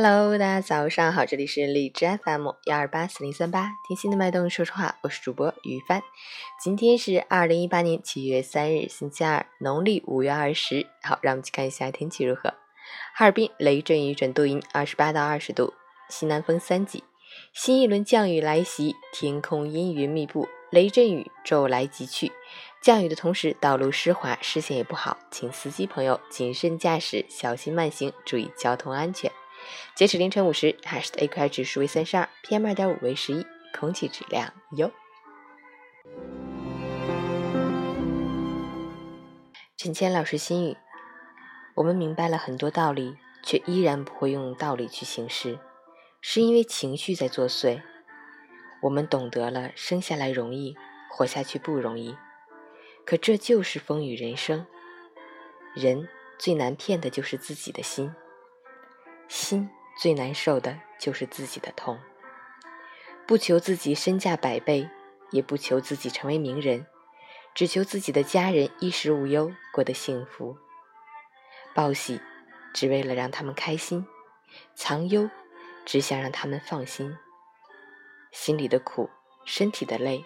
Hello，大家早上好，这里是荔枝 FM 幺二八四零三八，听心的脉动说说话，我是主播于帆。今天是二零一八年七月三日，星期二，农历五月二十。好，让我们去看一下天气如何。哈尔滨雷阵雨转多云，二十八到二十度，西南风三级。新一轮降雨来袭，天空阴云密布，雷阵雨骤来即去。降雨的同时，道路湿滑，视线也不好，请司机朋友谨慎驾驶，小心慢行，注意交通安全。截止凌晨五时，海市的 AQI 指数为三十二，PM 二点五为十一，空气质量优。陈谦老师心语：我们明白了很多道理，却依然不会用道理去行事，是因为情绪在作祟。我们懂得了生下来容易，活下去不容易。可这就是风雨人生，人最难骗的就是自己的心，心最难受的就是自己的痛。不求自己身价百倍，也不求自己成为名人，只求自己的家人衣食无忧，过得幸福。报喜，只为了让他们开心；藏忧，只想让他们放心。心里的苦，身体的累，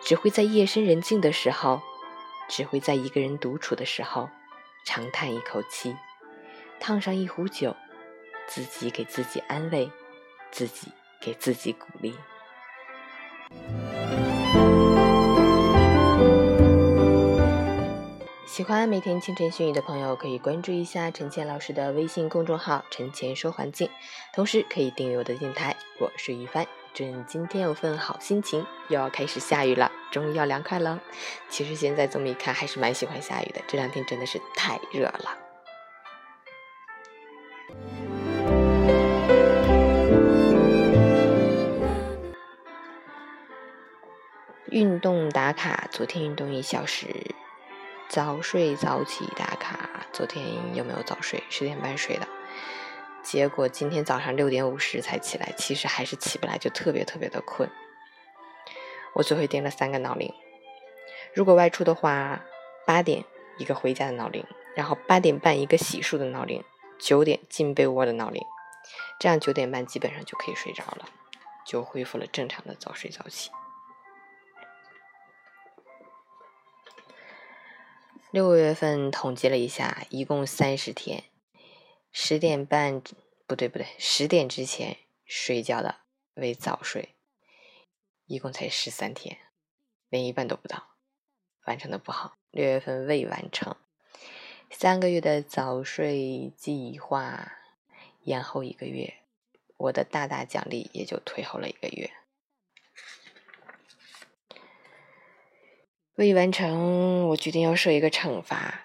只会在夜深人静的时候。只会在一个人独处的时候，长叹一口气，烫上一壶酒，自己给自己安慰，自己给自己鼓励。喜欢每天清晨训语的朋友，可以关注一下陈倩老师的微信公众号“陈倩说环境”，同时可以订阅我的电台。我是于帆。祝你今天有份好心情，又要开始下雨了，终于要凉快了。其实现在这么一看，还是蛮喜欢下雨的。这两天真的是太热了。运动打卡，昨天运动一小时。早睡早起打卡，昨天有没有早睡？十点半睡的。结果今天早上六点五十才起来，其实还是起不来，就特别特别的困。我最后定了三个闹铃，如果外出的话，八点一个回家的闹铃，然后八点半一个洗漱的闹铃，九点进被窝的闹铃，这样九点半基本上就可以睡着了，就恢复了正常的早睡早起。六月份统计了一下，一共三十天。十点半不对不对，十点之前睡觉的为早睡，一共才十三天，连一半都不到，完成的不好。六月份未完成，三个月的早睡计划延后一个月，我的大大奖励也就退后了一个月。未完成，我决定要设一个惩罚。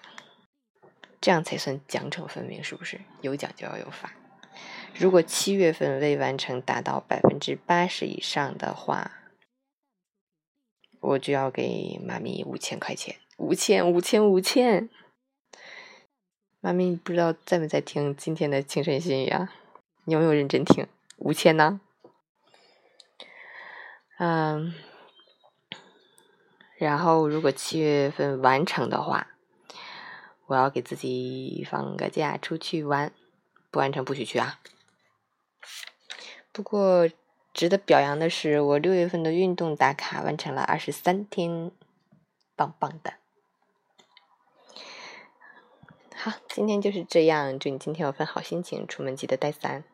这样才算奖惩分明，是不是？有奖就要有罚。如果七月份未完成达到百分之八十以上的话，我就要给妈咪五千块钱。五千，五千，五千！妈咪不知道在没在听今天的清晨心语啊？你有没有认真听？五千呢？嗯，然后如果七月份完成的话。我要给自己放个假，出去玩，不完成不许去啊！不过值得表扬的是，我六月份的运动打卡完成了二十三天，棒棒的。好，今天就是这样，祝你今天有份好心情，出门记得带伞。